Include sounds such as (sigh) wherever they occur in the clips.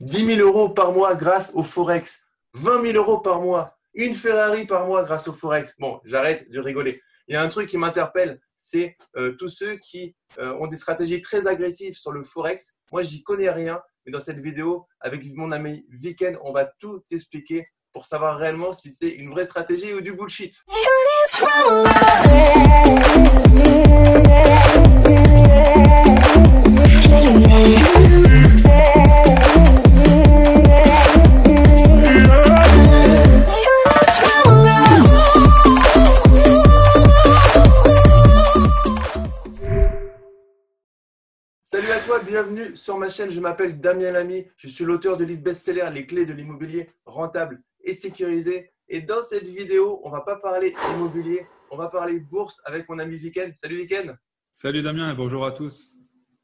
10 000 euros par mois grâce au Forex, 20 000 euros par mois, une Ferrari par mois grâce au Forex. Bon, j'arrête de rigoler. Il y a un truc qui m'interpelle, c'est euh, tous ceux qui euh, ont des stratégies très agressives sur le Forex. Moi, j'y connais rien, mais dans cette vidéo, avec mon ami Viken, on va tout expliquer pour savoir réellement si c'est une vraie stratégie ou du bullshit. Bienvenue sur ma chaîne. Je m'appelle Damien Lamy. Je suis l'auteur de livre best-seller Les clés de l'immobilier rentable et sécurisé. Et dans cette vidéo, on va pas parler immobilier, on va parler bourse avec mon ami Viken. Salut Viken. Salut Damien et bonjour à tous.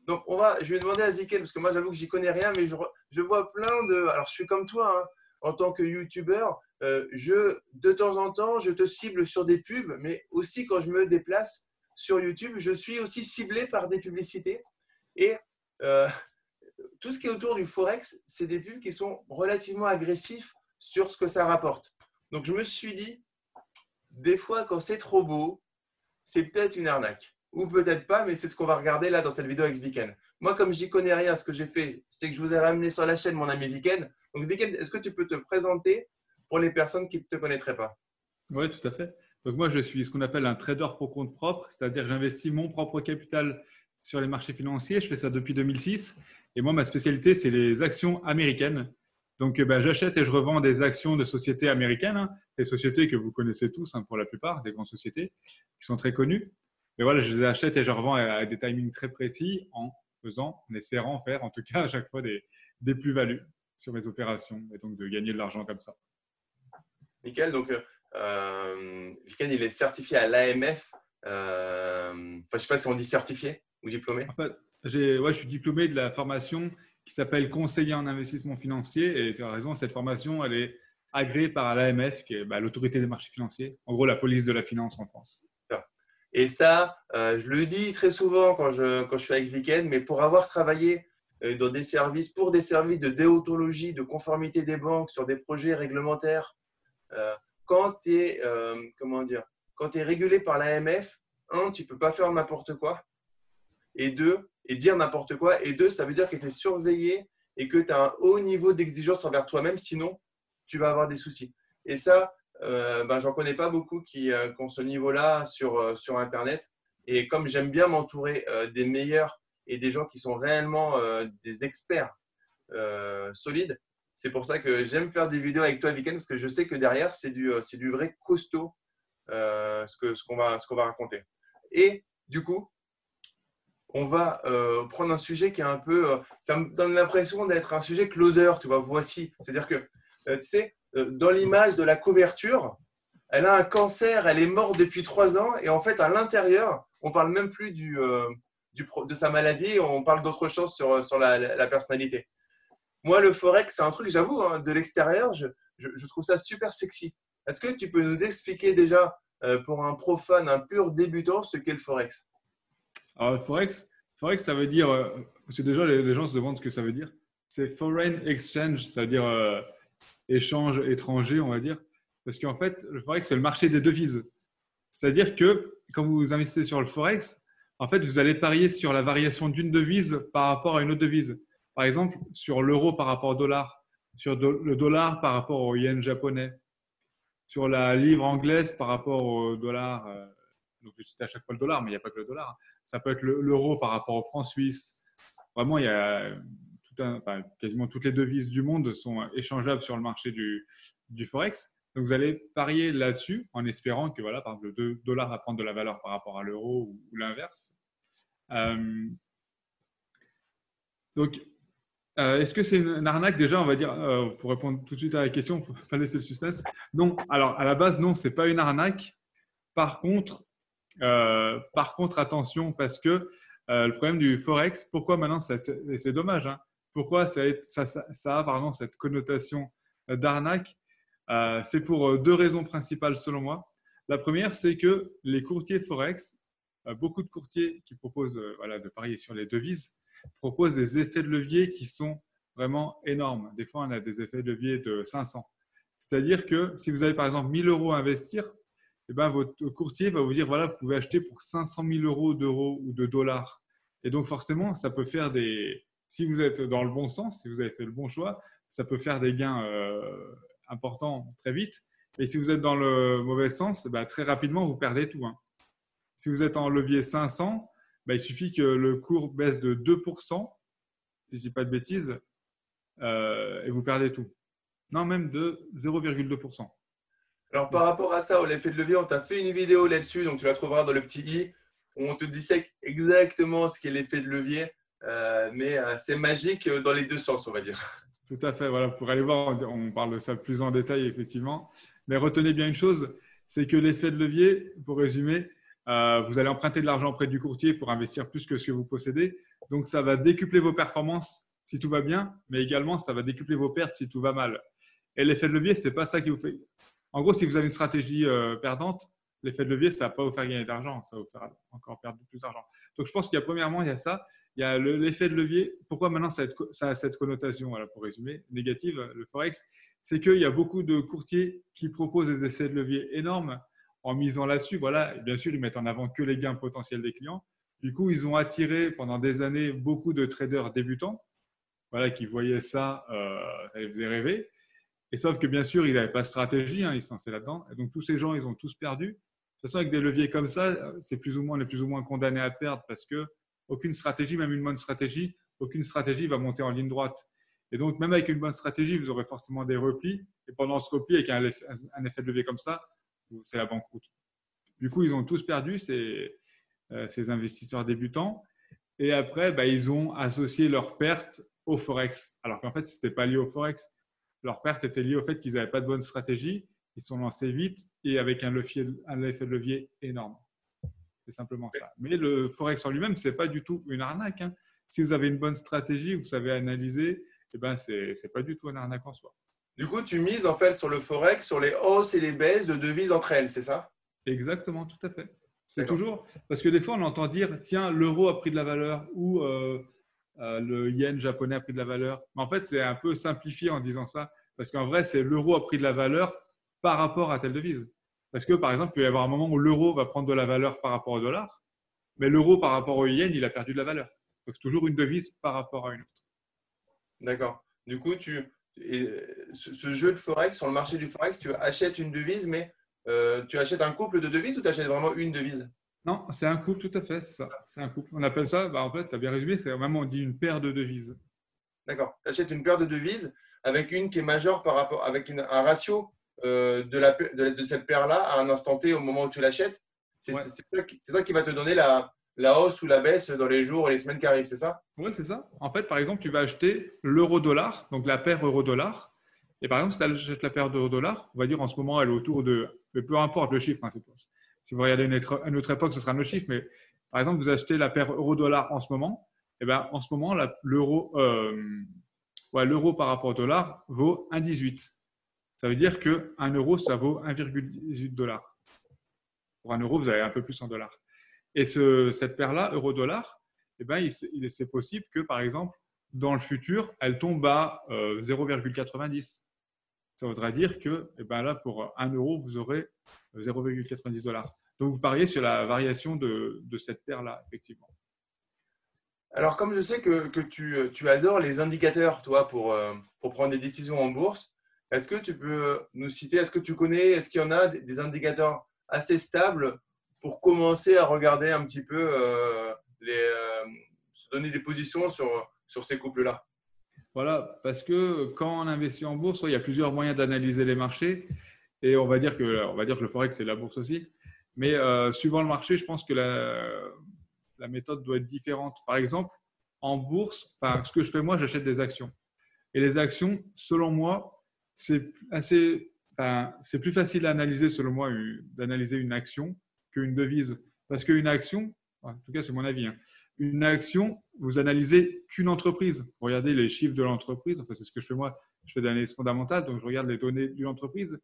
Donc on va, je vais demander à Viken parce que moi j'avoue que j'y connais rien, mais je, vois plein de. Alors je suis comme toi hein, en tant que youtubeur. Euh, je de temps en temps je te cible sur des pubs, mais aussi quand je me déplace sur YouTube, je suis aussi ciblé par des publicités. Et euh, tout ce qui est autour du Forex, c'est des pubs qui sont relativement agressifs sur ce que ça rapporte. Donc je me suis dit, des fois quand c'est trop beau, c'est peut-être une arnaque. Ou peut-être pas, mais c'est ce qu'on va regarder là dans cette vidéo avec Viken. Moi, comme j'y connais rien, ce que j'ai fait, c'est que je vous ai ramené sur la chaîne mon ami Viken. Donc Viken, est-ce que tu peux te présenter pour les personnes qui ne te connaîtraient pas? Oui, tout à fait. Donc moi, je suis ce qu'on appelle un trader pour compte propre, c'est-à-dire j'investis mon propre capital sur les marchés financiers. Je fais ça depuis 2006. Et moi, ma spécialité, c'est les actions américaines. Donc, ben, j'achète et je revends des actions de sociétés américaines, hein. des sociétés que vous connaissez tous hein, pour la plupart, des grandes sociétés qui sont très connues. Mais voilà, je les achète et je revends à des timings très précis en faisant, en espérant faire en tout cas à chaque fois des, plus-values sur mes opérations et donc de gagner de l'argent comme ça. Nickel. Donc, euh, il est certifié à l'AMF. Euh, enfin, je ne sais pas si on dit certifié ou diplômé? En fait, ouais, je suis diplômé de la formation qui s'appelle conseiller en investissement financier. Et tu as raison, cette formation, elle est agréée par l'AMF, qui est bah, l'autorité des marchés financiers, en gros la police de la finance en France. Et ça, euh, je le dis très souvent quand je, quand je suis avec Viken, mais pour avoir travaillé euh, dans des services, pour des services de déontologie, de conformité des banques sur des projets réglementaires, euh, quand tu es, comment dire, quand es régulé par l'AMF, un, tu peux pas faire n'importe quoi et deux, et dire n'importe quoi, et deux, ça veut dire que tu es surveillé et que tu as un haut niveau d'exigence envers toi-même, sinon tu vas avoir des soucis. Et ça, euh, ben, j'en connais pas beaucoup qui, euh, ont ce niveau-là sur, euh, sur Internet. Et comme j'aime bien m'entourer euh, des meilleurs et des gens qui sont réellement des experts solides, c'est pour ça que j'aime faire des vidéos avec toi, Weekend, parce que je sais que derrière, c'est du, c'est du vrai costaud ce, que, ce, qu'on va, qu'on va raconter. Et du coup, on va euh, prendre un sujet qui est un peu. Euh, ça me donne l'impression d'être un sujet closer, tu vois, voici. C'est-à-dire que, euh, tu sais, dans l'image de la couverture, elle a un cancer, elle est morte depuis trois ans, et en fait, à l'intérieur, on parle même plus du, de sa maladie, on parle d'autre chose sur, sur la, personnalité. Moi, le Forex, c'est un truc, j'avoue, hein, de l'extérieur, je, je, trouve ça super sexy. Est-ce que tu peux nous expliquer déjà, pour un profane, un pur débutant, ce qu'est le Forex? Alors, Forex, Forex, ça veut dire, euh, parce que déjà les, gens se demandent ce que ça veut dire. C'est foreign exchange, c'est-à-dire euh, échange étranger, on va dire. Parce qu'en fait, le Forex, c'est le marché des devises. C'est-à-dire que quand vous investissez sur le Forex, en fait, vous allez parier sur la variation d'une devise par rapport à une autre devise. Par exemple, sur l'euro par rapport au dollar, sur le dollar par rapport au yen japonais, sur la livre anglaise par rapport au dollar. Donc je à chaque fois le dollar, mais il n'y a pas que le dollar. Hein. Ça peut être l'euro par rapport au franc suisse. Vraiment, il y a quasiment toutes les devises du monde sont échangeables sur le marché du, du Forex. Donc vous allez parier là-dessus en espérant que voilà, par exemple, le dollar va prendre de la valeur par rapport à l'euro ou, l'inverse. Euh, donc, euh, est-ce que c'est une arnaque? Déjà, on va dire, euh, pour répondre tout de suite à la question, (laughs) pour pas laisser le suspense. Non, alors à la base, non, c'est pas une arnaque. Par contre, euh, par contre, attention, parce que euh, le problème du Forex, pourquoi maintenant, c'est dommage, hein, pourquoi ça, a cette connotation d'arnaque C'est pour deux raisons principales selon moi. La première, c'est que les courtiers Forex, beaucoup de courtiers qui proposent de parier sur les devises, proposent des effets de levier qui sont vraiment énormes. Des fois, on a des effets de levier de 500. C'est-à-dire que si vous avez par exemple 1000 euros à investir, eh ben, votre courtier va vous dire voilà, vous pouvez acheter pour 500 000 euros d'euros ou de dollars. Et donc, forcément, ça peut faire des. Si vous êtes dans le bon sens, si vous avez fait le bon choix, ça peut faire des gains euh, importants très vite. Et si vous êtes dans le mauvais sens, bah, très rapidement, vous perdez tout. Hein. Si vous êtes en levier 500, bah, il suffit que le cours baisse de 2%, si je ne dis pas de bêtises, euh, et vous perdez tout. Non, même de 0,2%. Alors, par rapport à ça, l'effet de levier, on t'a fait une vidéo là-dessus, donc tu la trouveras dans le petit i, on te dissèque exactement ce qu'est l'effet de levier, euh, mais euh, c'est magique dans les deux sens, on va dire. Tout à fait, voilà, pour aller voir, on parle de ça plus en détail, effectivement. Mais retenez bien une chose, c'est que l'effet de levier, pour résumer, euh, vous allez emprunter de l'argent auprès du courtier pour investir plus que ce que vous possédez. Donc, ça va décupler vos performances si tout va bien, mais également, ça va décupler vos pertes si tout va mal. Et l'effet de levier, ce n'est pas ça qui vous fait. En gros, si vous avez une stratégie euh, perdante, l'effet de levier, ça ne va pas vous faire gagner d'argent, ça va vous faire encore perdre plus d'argent. Donc, je pense qu'il y a premièrement, il y a ça. Il y a l'effet de levier. Pourquoi maintenant ça a cette connotation, voilà, pour résumer, négative, le Forex? C'est qu'il y a beaucoup de courtiers qui proposent des effets de levier énormes en misant là-dessus. Voilà, bien sûr, ils mettent en avant que les gains potentiels des clients. Du coup, ils ont attiré pendant des années beaucoup de traders débutants voilà, qui voyaient ça, euh, ça les faisait rêver. Et sauf que bien sûr, ils n'avaient pas de stratégie, hein, ils se lançaient là-dedans. Et donc tous ces gens, ils ont tous perdu. De toute façon, avec des leviers comme ça, c'est plus ou moins, on est plus ou moins condamné à perdre parce que aucune stratégie, même une bonne stratégie, aucune stratégie va monter en ligne droite. Et donc, même avec une bonne stratégie, vous aurez forcément des replis. Et pendant ce repli, avec un, effet de levier comme ça, c'est la banqueroute. Du coup, ils ont tous perdu, ces, euh, ces investisseurs débutants. Et après, bah, ils ont associé leurs pertes au Forex. Alors qu'en fait, ce n'était pas lié au Forex. Leurs pertes étaient liées au fait qu'ils n'avaient pas de bonne stratégie. Ils sont lancés vite et avec un, levier, un effet de levier énorme. C'est simplement ça. Mais le Forex en lui-même, ce n'est pas du tout une arnaque. Hein. Si vous avez une bonne stratégie, vous savez analyser, eh ben, ce n'est pas du tout une arnaque en soi. Du coup, tu mises en fait sur le Forex, sur les hausses et les baisses de devises entre elles, c'est ça? Exactement, tout à fait. C'est toujours parce que des fois, on entend dire tiens, l'euro a pris de la valeur ou euh, euh, le yen japonais a pris de la valeur. Mais en fait, c'est un peu simplifié en disant ça parce qu'en vrai, c'est l'euro a pris de la valeur par rapport à telle devise. Parce que, par exemple, il peut y avoir un moment où l'euro va prendre de la valeur par rapport au dollar, mais l'euro par rapport au yen, il a perdu de la valeur. Donc, c'est toujours une devise par rapport à une autre. D'accord. Du coup, tu, ce jeu de Forex, sur le marché du Forex, tu achètes une devise, mais euh, tu achètes un couple de devises ou tu achètes vraiment une devise? Non, c'est un couple, tout à fait, c'est ça. C'est un couple. On appelle ça, bah, en fait, tu as bien résumé, c'est vraiment, on dit une paire de devises. D'accord. Tu achètes une paire de devises avec une qui est majeure par rapport, avec un ratio euh, de, la, de, cette paire-là à un instant T au moment où tu l'achètes. C'est ça, qui va te donner la, la, hausse ou la baisse dans les jours et les semaines qui arrivent, c'est ça? Oui, c'est ça. En fait, par exemple, tu vas acheter l'euro-dollar, donc la paire euro-dollar. Et par exemple, si tu achètes la paire d'euro-dollar, on va dire en ce moment, elle est autour de. Mais peu importe le chiffre, hein, si vous regardez une autre, époque, ce sera nos chiffres. Mais par exemple, vous achetez la paire euro-dollar en ce moment. Et ben, en ce moment, l'euro euh, ouais, par rapport au dollar vaut 1,18. Ça veut dire qu'un euro, ça vaut 1,18 dollars. Pour un euro, vous avez un peu plus en dollars. Et cette paire-là, euro-dollar, eh ben, c'est possible que, par exemple, dans le futur, elle tombe à 0,90. Ça voudrait dire que eh ben là, pour 1 euro, vous aurez 0,90 dollars. Donc, vous pariez sur la variation de, cette paire-là, effectivement. Alors, comme je sais que, tu, tu, adores les indicateurs, toi, pour, euh, pour prendre des décisions en bourse, est-ce que tu peux nous citer, est-ce que tu connais, est-ce qu'il y en a des indicateurs assez stables pour commencer à regarder un petit peu, euh, les, euh, se donner des positions sur, sur ces couples-là? Voilà, parce que quand on investit en bourse, il y a plusieurs moyens d'analyser les marchés. Et on va dire que, on va dire que le forex, c'est la bourse aussi. Mais euh, suivant le marché, je pense que la, méthode doit être différente. Par exemple, en bourse, ce que je fais moi, j'achète des actions. Et les actions, selon moi, c'est assez, c'est plus facile d'analyser, selon moi, d'analyser une action qu'une devise. Parce qu'une action, en tout cas, c'est mon avis, hein, une action, vous analysez qu'une entreprise. Vous regardez les chiffres de l'entreprise. Enfin, c'est ce que je fais moi. Je fais de l'analyse fondamentale, donc je regarde les données d'une entreprise.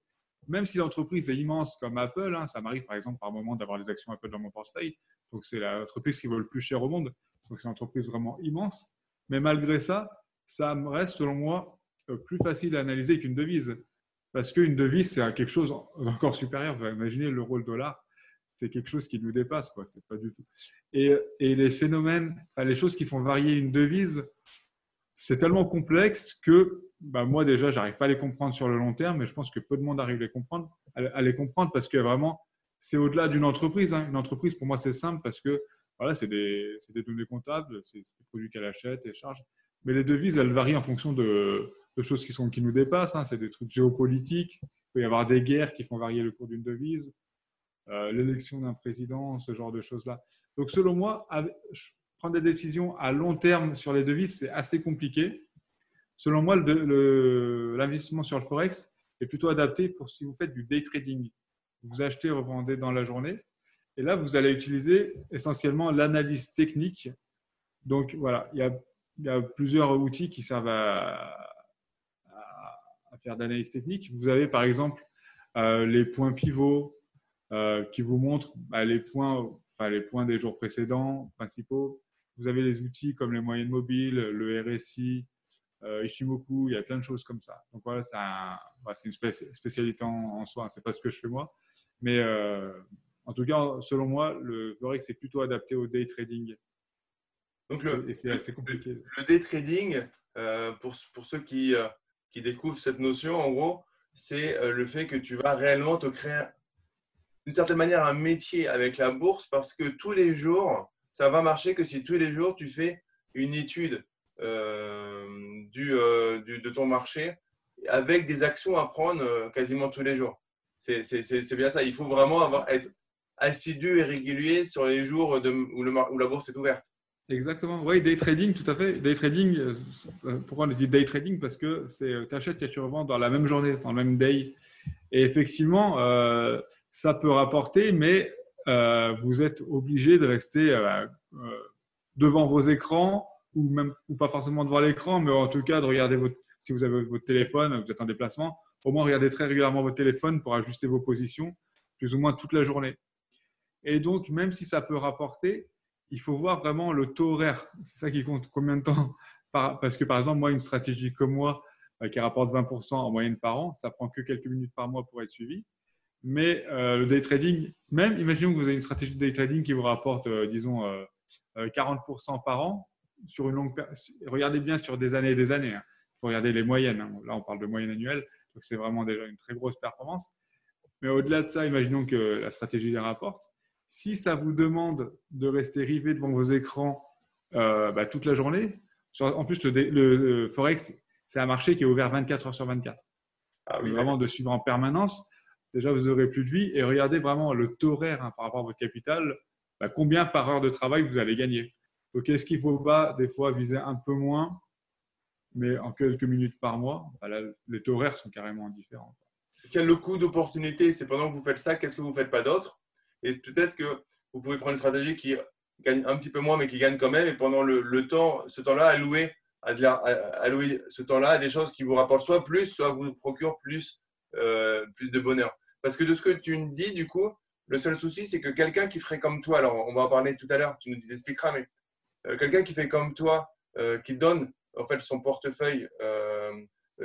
Même si l'entreprise est immense comme Apple, hein, ça m'arrive par exemple par moment d'avoir des actions Apple dans mon portefeuille. Donc c'est l'entreprise qui vaut le plus cher au monde. Donc c'est une entreprise vraiment immense. Mais malgré ça, ça me reste, selon moi, euh, plus facile à analyser qu'une devise. Parce qu'une devise, c'est quelque chose encore supérieur. imaginez l'euro, le dollar, c'est quelque chose qui nous dépasse. Quoi. C'est pas du tout. Et, et les phénomènes, enfin, les choses qui font varier une devise, c'est tellement complexe que bah, moi, déjà, j'arrive pas à les comprendre sur le long terme, mais je pense que peu de monde arrive à les comprendre, à les comprendre parce que vraiment, c'est au-delà d'une entreprise. Hein. Une entreprise, pour moi, c'est simple parce que voilà, c'est des, des, données comptables, c'est des produits qu'elle achète et charge. Mais les devises, elles varient en fonction de, de choses qui, sont, qui nous dépassent. Hein. C'est des trucs géopolitiques. Il peut y avoir des guerres qui font varier le cours d'une devise, euh, l'élection d'un président, ce genre de choses-là. Donc, selon moi, prendre des décisions à long terme sur les devises, c'est assez compliqué. Selon moi, l'investissement sur le Forex est plutôt adapté pour si vous faites du day trading. Vous achetez, revendez dans la journée et là, vous allez utiliser essentiellement l'analyse technique. Donc voilà, il y, a, plusieurs outils qui servent à, faire d'analyse technique. Vous avez par exemple euh, les points pivots euh, qui vous montrent bah, les, points, enfin, les points des jours précédents principaux. Vous avez les outils comme les moyennes mobiles, le RSI, euh, Ishimoku, il y a plein de choses comme ça. Donc voilà, c'est une spécialité en, soi. Ce n'est pas ce que je fais moi. Mais en tout cas, selon moi, le Forex est plutôt adapté au day trading. Donc le, c'est assez compliqué. Le, day trading, euh, pour, pour, ceux qui, euh, qui, découvrent cette notion, en gros, c'est euh, le fait que tu vas réellement te créer d'une certaine manière un métier avec la bourse parce que tous les jours, ça va marcher que si tous les jours tu fais une étude du, du, de ton marché avec des actions à prendre quasiment tous les jours. C'est bien ça. Il faut vraiment avoir, être assidu et régulier sur les jours de, où, le, où, la bourse est ouverte. Exactement. Oui, day trading, tout à fait. Day trading, euh, pourquoi on dit day trading? Parce que euh, tu achètes et tu revends dans la même journée, dans le même day. Et effectivement, euh, ça peut rapporter, mais vous êtes obligé de rester devant vos écrans ou même ou pas forcément devant l'écran, mais en tout cas de regarder votre si vous avez votre téléphone, vous êtes en déplacement, au moins regardez très régulièrement votre téléphone pour ajuster vos positions plus ou moins toute la journée. Et donc, même si ça peut rapporter, il faut voir vraiment le taux horaire. C'est ça qui compte. Combien de temps (laughs) Parce que, par exemple, moi, une stratégie comme moi, euh, qui rapporte 20% en moyenne par an, ça prend que quelques minutes par mois pour être suivi. Mais euh, le day trading, même imaginons que vous avez une stratégie de day trading qui vous rapporte, euh, disons, 40% par an sur une longue période. Regardez bien sur des années et des années. Il hein. faut regarder les moyennes. Hein. Là, on parle de moyenne annuelle, donc c'est vraiment déjà une très grosse performance. Mais au-delà de ça, imaginons que la stratégie les rapporte. Si ça vous demande de rester rivé devant vos écrans euh, bah, toute la journée, en plus, le, Forex, c'est un marché qui est ouvert 24 heures sur 24. Ah vraiment de suivre en permanence. Déjà, vous aurez plus de vie et regardez vraiment le taux horaire hein, par rapport à votre capital. Bah, combien par heure de travail vous allez gagner? Donc, est-ce qu'il ne faut pas des fois viser un peu moins, mais en quelques minutes par mois? Bah, Les taux horaires sont carrément différents. Est-ce qu'il y a le coût d'opportunité? C'est pendant que vous faites ça, qu'est-ce que vous ne faites pas d'autre? Et peut-être que vous pouvez prendre une stratégie qui gagne un petit peu moins, mais qui gagne quand même. Et pendant le, temps, ce temps-là, allouer, allouer ce temps-là à des choses qui vous rapportent soit plus, soit vous procurent plus, euh, plus de bonheur. Parce que de ce que tu me dis, du coup, le seul souci, c'est que quelqu'un qui ferait comme toi, alors on va en parler tout à l'heure, tu nous expliqueras, mais euh, quelqu'un qui fait comme toi, euh, qui donne en fait son portefeuille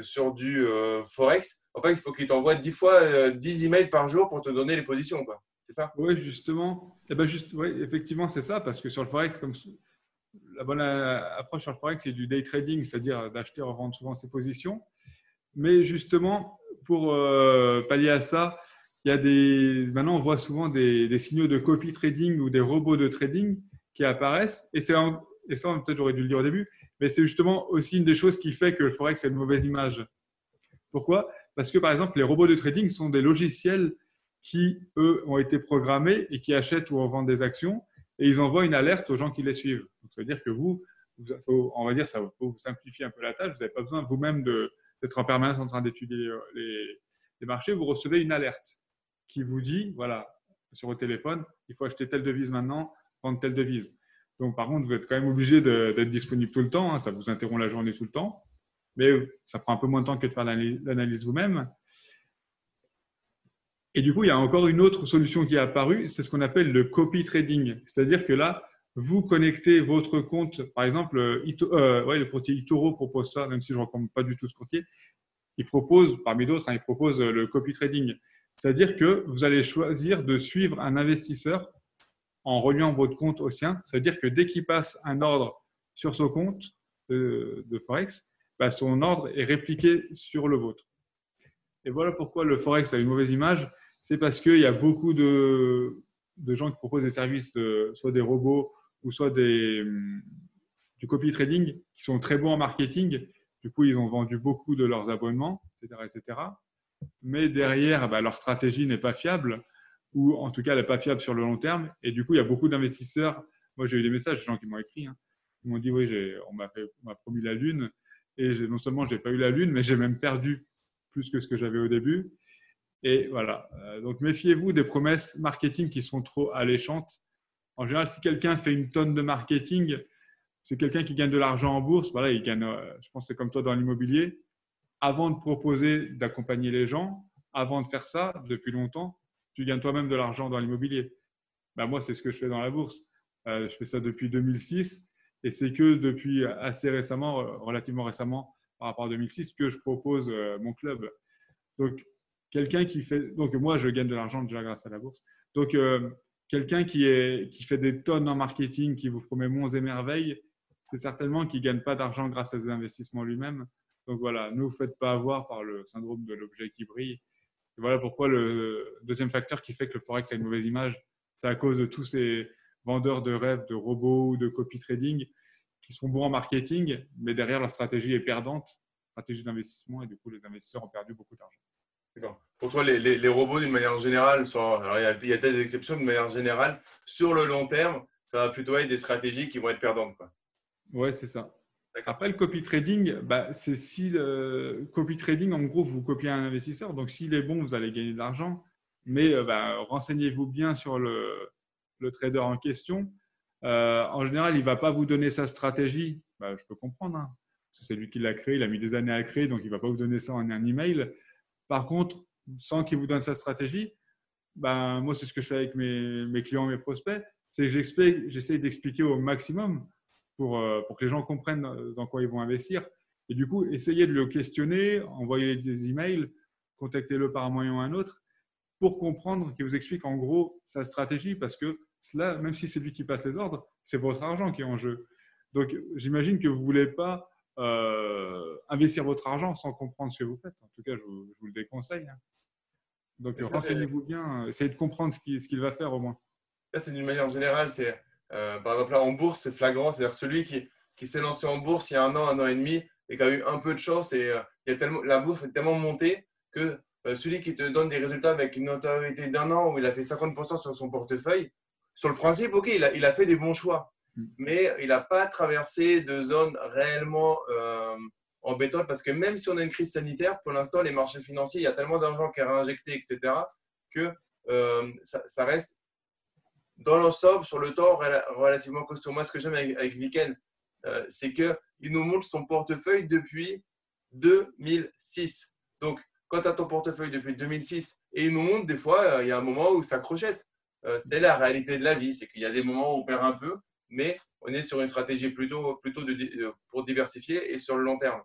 sur du Forex, en fait, il faut qu'il t'envoie 10 fois 10 emails par jour pour te donner les positions. Quoi. C'est ça? Oui, justement. Eh ben juste, oui, effectivement, c'est ça, parce que sur le Forex, comme la bonne approche sur le Forex, c'est du day trading, c'est-à-dire d'acheter et revendre souvent ses positions. Mais justement, pour euh, pallier à ça, il y a des. Maintenant, on voit souvent des, signaux de copy trading ou des robots de trading qui apparaissent. Et, et ça, peut-être j'aurais dû le dire au début, mais c'est justement aussi une des choses qui fait que le Forex a une mauvaise image. Pourquoi? Parce que, par exemple, les robots de trading sont des logiciels qui, eux, ont été programmés et qui achètent ou revendent des actions et ils envoient une alerte aux gens qui les suivent. Donc, ça veut dire que vous, on va dire, ça vous simplifier un peu la tâche. Vous n'avez pas besoin vous-même d'être en permanence en train d'étudier les, marchés. Vous recevez une alerte qui vous dit, voilà, sur votre téléphone, il faut acheter telle devise maintenant, vendre telle devise. Donc, par contre, vous êtes quand même obligé d'être disponible tout le temps. Hein. ça vous interrompt la journée tout le temps. Mais ça prend un peu moins de temps que de faire l'analyse vous-même. Et du coup, il y a encore une autre solution qui est apparue, c'est ce qu'on appelle le copy trading. C'est-à-dire que là, vous connectez votre compte, par exemple, euh, ouais, le courtier Itoro propose ça, même si je ne recommande pas du tout ce courtier. Il propose, parmi d'autres, hein, il propose le copy trading. C'est-à-dire que vous allez choisir de suivre un investisseur en reliant votre compte au sien. C'est-à-dire que dès qu'il passe un ordre sur son compte de, Forex, bah, son ordre est répliqué sur le vôtre. Et voilà pourquoi le Forex a une mauvaise image. C'est parce qu'il y a beaucoup de, gens qui proposent des services, soit des robots ou soit hum, du copy trading, qui sont très bons en marketing. Du coup, ils ont vendu beaucoup de leurs abonnements, etc. etc. Mais derrière, bah, leur stratégie n'est pas fiable ou en tout cas, elle n'est pas fiable sur le long terme. Et du coup, il y a beaucoup d'investisseurs. Moi, j'ai eu des messages de gens qui m'ont écrit. Hein. Ils m'ont dit Oui, on m'a promis la Lune. Et non seulement je n'ai pas eu la Lune, mais j'ai même perdu plus que ce que j'avais au début. Et voilà. Euh, donc, méfiez-vous des promesses marketing qui sont trop alléchantes. En général, si quelqu'un fait une tonne de marketing, c'est quelqu'un qui gagne de l'argent en bourse. Voilà, il gagne, euh, je pense que c'est comme toi dans l'immobilier. Avant de proposer d'accompagner les gens, avant de faire ça, depuis longtemps, tu gagnes toi-même de l'argent dans l'immobilier. Ben, moi, c'est ce que je fais dans la bourse. Euh, je fais ça depuis 2006 et c'est que depuis assez récemment, euh, relativement récemment par rapport à 2006, que je propose euh, mon club. Donc, quelqu'un qui fait. Donc, moi, je gagne de l'argent déjà grâce à la bourse. Donc, quelqu'un qui, qui fait des tonnes en marketing, qui vous promet monts et merveilles, c'est certainement qu'il ne gagne pas d'argent grâce à ses investissements lui-même. Donc voilà, ne vous faites pas avoir par le syndrome de l'objet qui brille voilà pourquoi le deuxième facteur qui fait que le Forex a une mauvaise image, c'est à cause de tous ces vendeurs de rêves, de robots ou de copy trading qui sont bons en marketing, mais derrière leur stratégie est perdante, stratégie d'investissement, et du coup les investisseurs ont perdu beaucoup d'argent. D'accord. Pour toi, les, les, robots, d'une manière générale, alors il y, a, il y a des exceptions, de manière générale, sur le long terme, ça va plutôt être des stratégies qui vont être perdantes. Quoi. Ouais, c'est ça. Après, le copy trading, bah, c'est si le copy trading, en gros, vous copiez un investisseur. Donc, s'il est bon, vous allez gagner de l'argent. Mais euh, bah, renseignez-vous bien sur le, trader en question. Euh, en général, il ne va pas vous donner sa stratégie. Bah, je peux comprendre. Hein. c'est lui qui l'a créé. Il a mis des années à créer. Donc, il ne va pas vous donner ça en un email. Par contre, sans qu'il vous donne sa stratégie, moi, c'est ce que je fais avec mes, mes clients, mes prospects. C'est que j'essaie d'expliquer au maximum pour, euh, pour que les gens comprennent euh, dans quoi ils vont investir. Et du coup, essayez de le questionner, envoyez des emails, contactez-le par un moyen ou un autre pour comprendre qu'il vous explique en gros sa stratégie parce que cela, même si c'est lui qui passe les ordres, c'est votre argent qui est en jeu. Donc, j'imagine que vous ne voulez pas euh, investir votre argent sans comprendre ce que vous faites. En tout cas, je vous, le déconseille. Hein. Donc, renseignez-vous bien, essayez de comprendre ce qu'il va faire au moins. Ça, c'est d'une manière générale, c'est euh, par exemple, là, en bourse, c'est flagrant. C'est-à-dire celui qui, qui s'est lancé en bourse il y a un an, un an et demi, et qui a eu un peu de chance, et euh, il y a tellement, la bourse est tellement montée que euh, celui qui te donne des résultats avec une notoriété d'un an où il a fait 50% sur son portefeuille, sur le principe, ok, il a, il a fait des bons choix, mm. mais il n'a pas traversé de zones réellement embêtantes parce que même si on a une crise sanitaire, pour l'instant, les marchés financiers, il y a tellement d'argent qui est réinjecté, etc., que ça, ça, reste dans l'ensemble, sur le temps, relativement costaud. Moi, ce que j'aime avec, avec Viken, euh, c'est qu'il nous montre son portefeuille depuis 2006. Donc, quand tu as ton portefeuille depuis 2006 et il nous montre des fois, euh, il y a un moment où ça crochette. Euh, c'est la réalité de la vie. C'est qu'il y a des moments où on perd un peu, mais on est sur une stratégie plutôt, plutôt de, pour diversifier et sur le long terme.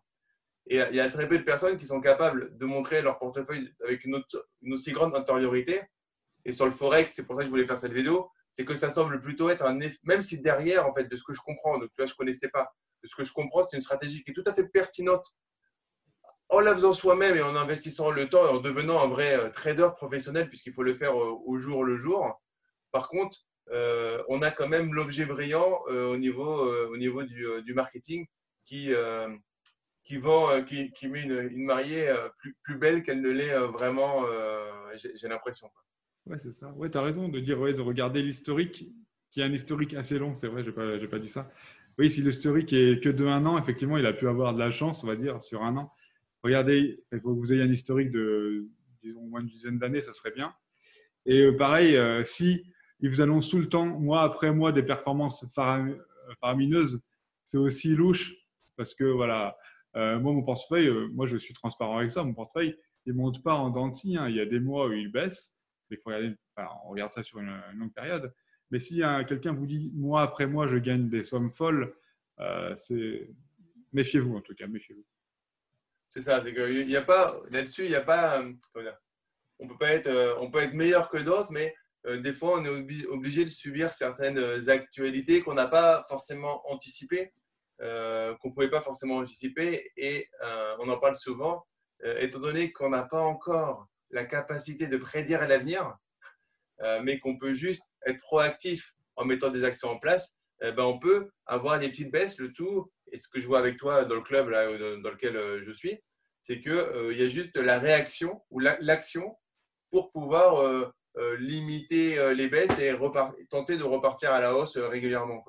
Et il y a très peu de personnes qui sont capables de montrer leur portefeuille avec une, une aussi grande intériorité. Et sur le Forex, c'est pour ça que je voulais faire cette vidéo, c'est que ça semble plutôt être un même si derrière, en fait, de ce que je comprends, donc tu vois, je ne connaissais pas, de ce que je comprends, c'est une stratégie qui est tout à fait pertinente en la faisant soi-même et en investissant le temps et en devenant un vrai euh, trader professionnel, puisqu'il faut le faire euh, au jour le jour. Par contre, euh, on a quand même l'objet brillant au niveau, au niveau du, marketing qui, qui, vend, qui, met une, mariée plus, plus belle qu'elle ne l'est vraiment, j'ai l'impression. Ouais, c'est ça. Ouais, tu as raison de dire, ouais, de regarder l'historique, qui est un historique assez long, c'est vrai, je n'ai pas, dit ça. Oui, si l'historique est que de un an, effectivement, il a pu avoir de la chance, on va dire, sur un an. Regardez, il faut que vous ayez un historique de, disons, moins d'une dizaine d'années, ça serait bien. Et euh, pareil, euh, si il vous annonce tout le temps, mois après mois, des performances faramineuses, c'est aussi louche, parce que voilà, euh, moi, mon portefeuille, moi, je suis transparent avec ça, mon portefeuille, il ne monte pas en dentille. Hein. Il y a des mois où il baisse, il faut regarder, enfin, on regarde ça sur une, longue période. Mais si quelqu'un vous dit mois après mois, je gagne des sommes folles, euh, méfiez-vous en tout cas, méfiez-vous. C'est ça, c'est qu'il n'y a pas là-dessus, il n'y a pas. Euh, on peut pas être, euh, on peut être meilleur que d'autres, mais des fois, on est obligé de subir certaines actualités qu'on n'a pas forcément anticipées, qu'on ne pouvait pas forcément anticiper, et on en parle souvent. étant donné qu'on n'a pas encore la capacité de prédire l'avenir, mais qu'on peut juste être proactif en mettant des actions en place, eh ben, on peut avoir des petites baisses. Le tout, et ce que je vois avec toi dans le club là, dans lequel euh, je suis, c'est qu'il euh, il y a juste la réaction ou l'action pour pouvoir euh, limiter les baisses et tenter de repartir à la hausse régulièrement.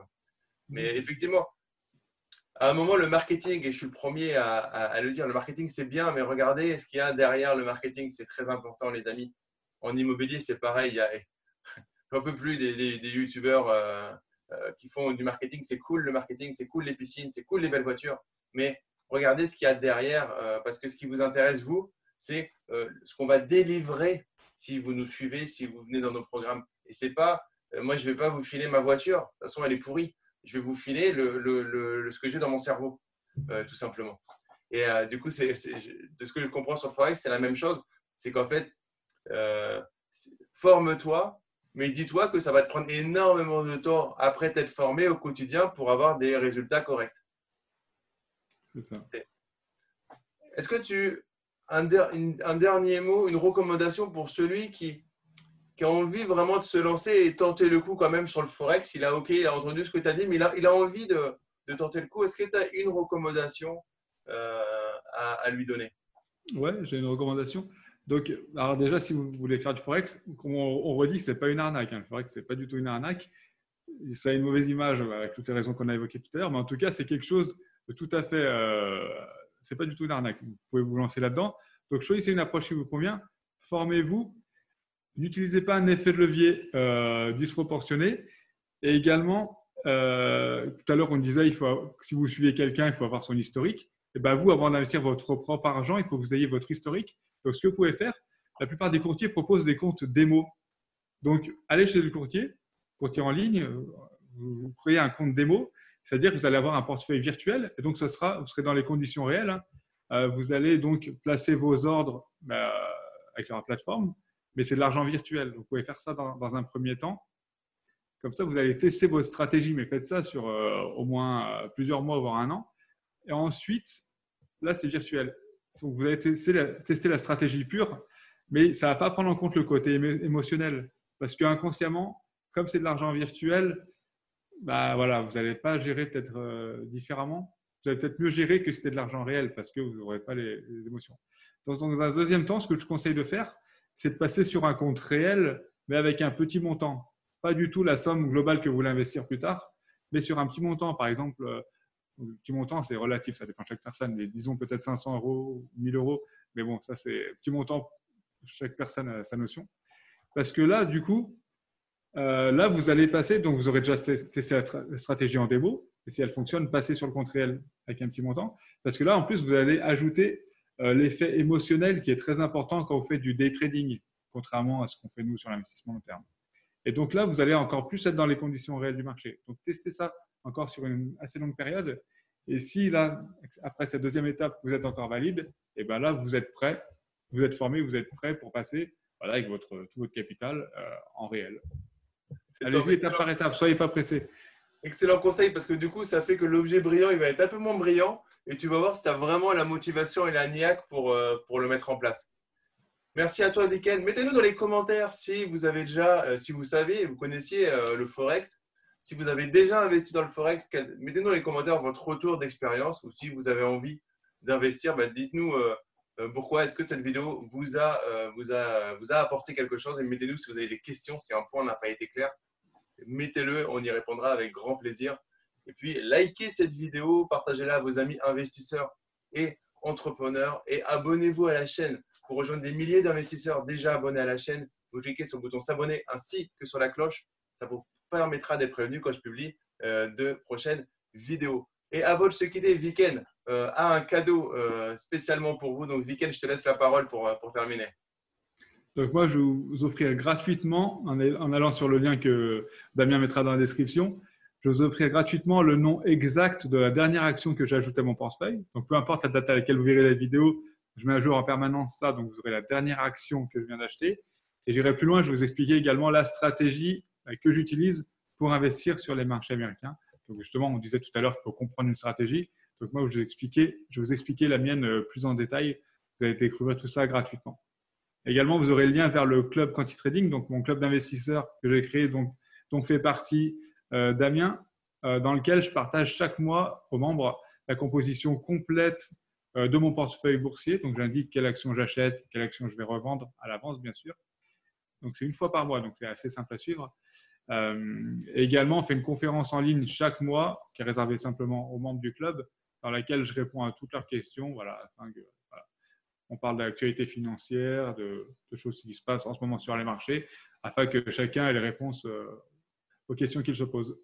Mais effectivement, à un moment, le marketing, et je suis le premier à, le dire, le marketing c'est bien, mais regardez ce qu'il y a derrière le marketing, c'est très important, les amis. En immobilier, c'est pareil. Il y a, (laughs) j'en peux plus des, des, youtubeurs euh, euh, qui font du marketing. C'est cool le marketing, c'est cool les piscines, c'est cool les belles voitures. Mais regardez ce qu'il y a derrière, euh, parce que ce qui vous intéresse, vous, c'est ce qu'on va délivrer si vous nous suivez, si vous venez dans nos programmes. Et c'est pas, moi, je vais pas vous filer ma voiture. De toute façon, elle est pourrie. Je vais vous filer le, le, le, ce que j'ai dans mon cerveau, tout simplement. Et du coup, c'est, de ce que je comprends sur Forex, c'est la même chose. C'est qu'en fait, forme-toi mais dis-toi que ça va te prendre énormément de temps après t'être formé au quotidien pour avoir des résultats corrects. C'est ça. Est-ce que tu un, un, dernier mot, une recommandation pour celui qui, qui, a envie vraiment de se lancer et tenter le coup quand même sur le forex Il a ok, il a entendu ce que tu as dit, mais il a, envie de, tenter le coup. Est-ce que tu as une recommandation euh, à, lui donner? Ouais, j'ai une recommandation. Donc, alors déjà, si vous voulez faire du forex, on, on redit, c'est pas une arnaque. Hein. Le forex, c'est pas du tout une arnaque. Ça a une mauvaise image avec toutes les raisons qu'on a évoquées tout à l'heure, mais en tout cas, c'est quelque chose de tout à fait. Euh, c'est pas du tout une arnaque. Vous pouvez vous lancer là-dedans. Donc, choisissez une approche qui vous convient. Formez-vous. N'utilisez pas un effet de levier euh, disproportionné. Et également, euh, tout à l'heure, on disait, il faut, si vous suivez quelqu'un, il faut avoir son historique. Et ben vous, avant d'investir votre propre argent, il faut que vous ayez votre historique donc, ce que vous pouvez faire, la plupart des courtiers proposent des comptes démo. Donc, allez chez le courtier, courtier en ligne, vous créez un compte démo, c'est-à-dire que vous allez avoir un portefeuille virtuel, et donc ça sera, vous serez dans les conditions réelles. Hein. Euh, vous allez donc placer vos ordres bah, avec la plateforme, mais c'est de l'argent virtuel. Vous pouvez faire ça dans, un premier temps. Comme ça, vous allez tester votre stratégie, mais faites ça sur euh, au moins euh, plusieurs mois, voire un an. Et ensuite, là, c'est virtuel vous allez tester la, stratégie pure, mais ça ne va pas prendre en compte le côté émotionnel. Parce qu'inconsciemment, comme c'est de l'argent virtuel, bah voilà, vous n'allez pas gérer peut-être euh, différemment. Vous allez peut-être mieux gérer que c'était de l'argent réel parce que vous n'aurez pas les, émotions. dans un deuxième temps, ce que je conseille de faire, c'est de passer sur un compte réel, mais avec un petit montant. Pas du tout la somme globale que vous voulez investir plus tard, mais sur un petit montant. Par exemple, euh, le petit montant, c'est relatif, ça dépend de chaque personne, mais disons peut-être 500 euros, 1000 euros. Mais bon, ça, c'est petit montant, chaque personne a sa notion. Parce que là, du coup, euh, là, vous allez passer, donc vous aurez déjà testé la stratégie en démo, et si elle fonctionne, passez sur le compte réel avec un petit montant. Parce que là, en plus, vous allez ajouter l'effet émotionnel qui est très important quand vous faites du day trading, contrairement à ce qu'on fait nous sur l'investissement long terme. Et donc là, vous allez encore plus être dans les conditions réelles du marché. Donc, testez ça encore sur une assez longue période. Et si là, après cette deuxième étape, vous êtes encore valide, et eh bien là, vous êtes prêt, vous êtes formé, vous êtes prêt pour passer voilà, avec votre, tout votre capital euh, en réel. Allez-y étape par étape, soyez pas pressé. Excellent conseil parce que du coup, ça fait que l'objet brillant, il va être un peu moins brillant et tu vas voir si tu as vraiment la motivation et la niaque pour, euh, pour le mettre en place. Merci à toi, Diken. Mettez-nous dans les commentaires si vous avez déjà, euh, si vous savez, vous connaissiez le Forex si vous avez déjà investi dans le Forex, mettez-nous dans les commentaires votre retour d'expérience ou si vous avez envie d'investir, bah, dites-nous euh, euh, pourquoi est-ce que cette vidéo vous a, euh, vous, a, vous a apporté quelque chose et mettez-nous si vous avez des questions, si un point n'a pas été clair. Mettez-le, on y répondra avec grand plaisir. Et puis, likez cette vidéo, partagez-la à vos amis investisseurs et entrepreneurs et abonnez-vous à la chaîne pour rejoindre des milliers d'investisseurs déjà abonnés à la chaîne. Vous cliquez sur le bouton s'abonner ainsi que sur la cloche. Ça vous permettra d'être prévenu quand je publie euh, de prochaines vidéos. Et avant de se quitter, Viken euh, a un cadeau euh, spécialement pour vous. Donc, Viken, je te laisse la parole pour, pour terminer. Donc moi, je vais vous offrir gratuitement, en allant sur le lien que Damien mettra dans la description, je vous offrir gratuitement le nom exact de la dernière action que j'ai ajoutée à mon portefeuille. Donc peu importe la date à laquelle vous verrez la vidéo, je mets à jour en permanence ça, donc vous aurez la dernière action que je viens d'acheter. Et j'irai plus loin, je vais vous expliquer également la stratégie euh, que j'utilise pour investir sur les marchés américains. Donc justement, on disait tout à l'heure qu'il faut comprendre une stratégie. Donc moi, je vais vous expliquer, je vous expliquer la mienne euh, plus en détail. Vous allez découvrir tout ça gratuitement. Également, vous aurez le lien vers le club Quanti Trading, donc mon club d'investisseurs que j'ai créé, donc, dont fait partie Damien, euh, dans lequel je partage chaque mois aux membres la composition complète euh, de mon portefeuille boursier. Donc, j'indique quelle action j'achète, quelle action je vais revendre à l'avance, bien sûr. Donc, c'est une fois par mois, donc c'est assez simple à suivre. également, on fait une conférence en ligne chaque mois qui est réservée simplement aux membres du club, dans laquelle je réponds à toutes leurs questions. Voilà, afin que, on parle d'actualité financière, de, choses qui se passent en ce moment sur les marchés, afin que chacun ait les réponses euh, questions qu'il se pose.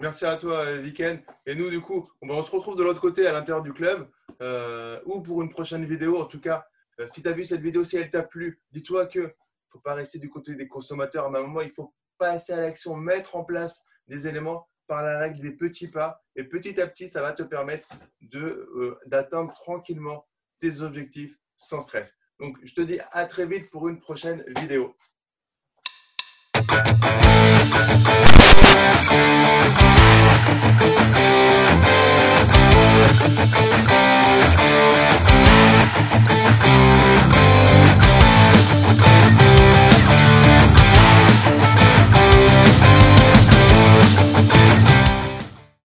Merci à toi, Viken. Et nous, du coup, on se retrouve de l'autre côté à l'intérieur du club euh, ou pour une prochaine vidéo. En tout cas, euh, si tu as vu cette vidéo, si elle t'a plu, dis-toi que faut pas rester du côté des consommateurs. À un moment, il faut passer à l'action, mettre en place des éléments par la règle des petits pas. Et petit à petit, ça va te permettre d'atteindre tranquillement tes objectifs sans stress. Donc, je te dis à très vite pour une prochaine vidéo. Thank